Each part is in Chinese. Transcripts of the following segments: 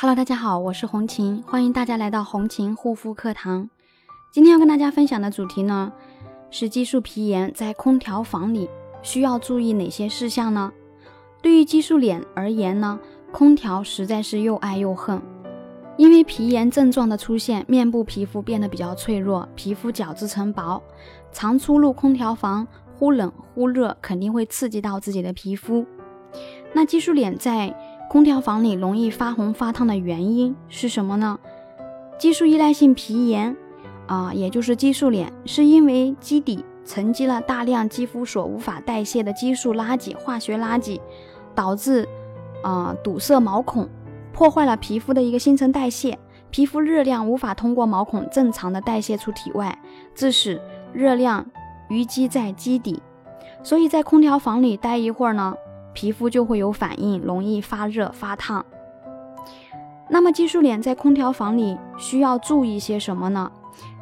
Hello，大家好，我是红琴，欢迎大家来到红琴护肤课堂。今天要跟大家分享的主题呢，是激素皮炎在空调房里需要注意哪些事项呢？对于激素脸而言呢，空调实在是又爱又恨。因为皮炎症状的出现，面部皮肤变得比较脆弱，皮肤角质层薄，常出入空调房，忽冷忽热，肯定会刺激到自己的皮肤。那激素脸在空调房里容易发红发烫的原因是什么呢？激素依赖性皮炎啊，也就是激素脸，是因为基底沉积了大量肌肤所无法代谢的激素垃圾、化学垃圾，导致啊堵塞毛孔。破坏了皮肤的一个新陈代谢，皮肤热量无法通过毛孔正常的代谢出体外，致使热量淤积在基底。所以在空调房里待一会儿呢，皮肤就会有反应，容易发热发烫。那么激素脸在空调房里需要注意些什么呢？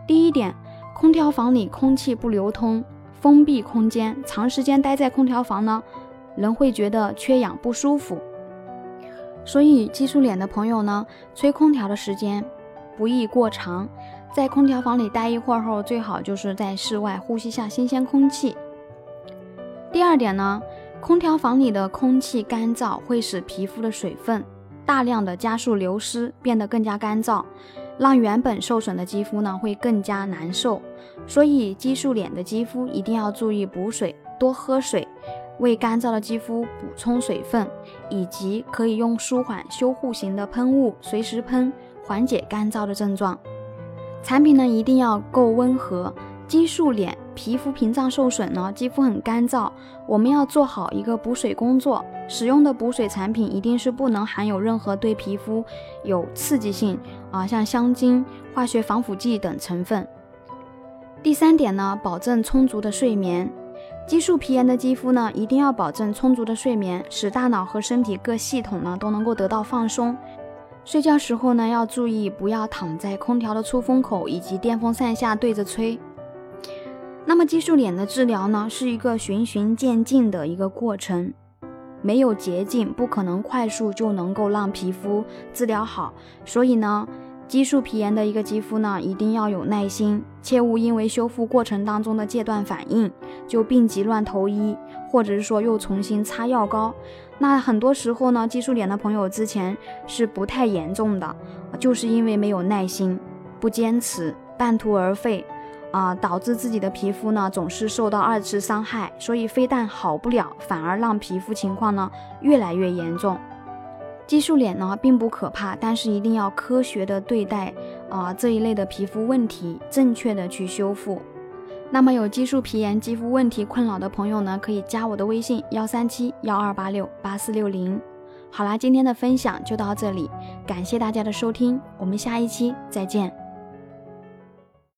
第一点，空调房里空气不流通，封闭空间，长时间待在空调房呢，人会觉得缺氧不舒服。所以激素脸的朋友呢，吹空调的时间不宜过长，在空调房里待一会儿后，最好就是在室外呼吸下新鲜空气。第二点呢，空调房里的空气干燥会使皮肤的水分大量的加速流失，变得更加干燥，让原本受损的肌肤呢会更加难受。所以激素脸的肌肤一定要注意补水，多喝水。为干燥的肌肤补充水分，以及可以用舒缓修护型的喷雾随时喷，缓解干燥的症状。产品呢一定要够温和。激素脸皮肤屏障受损呢，肌肤很干燥，我们要做好一个补水工作。使用的补水产品一定是不能含有任何对皮肤有刺激性啊，像香精、化学防腐剂等成分。第三点呢，保证充足的睡眠。激素皮炎的肌肤呢，一定要保证充足的睡眠，使大脑和身体各系统呢都能够得到放松。睡觉时候呢，要注意不要躺在空调的出风口以及电风扇下对着吹。那么激素脸的治疗呢，是一个循序渐进的一个过程，没有捷径，不可能快速就能够让皮肤治疗好。所以呢。激素皮炎的一个肌肤呢，一定要有耐心，切勿因为修复过程当中的戒断反应就病急乱投医，或者是说又重新擦药膏。那很多时候呢，激素脸的朋友之前是不太严重的，就是因为没有耐心、不坚持、半途而废啊，导致自己的皮肤呢总是受到二次伤害，所以非但好不了，反而让皮肤情况呢越来越严重。激素脸呢并不可怕，但是一定要科学的对待啊这一类的皮肤问题，正确的去修复。那么有激素皮炎肌肤问题困扰的朋友呢，可以加我的微信幺三七幺二八六八四六零。好啦，今天的分享就到这里，感谢大家的收听，我们下一期再见。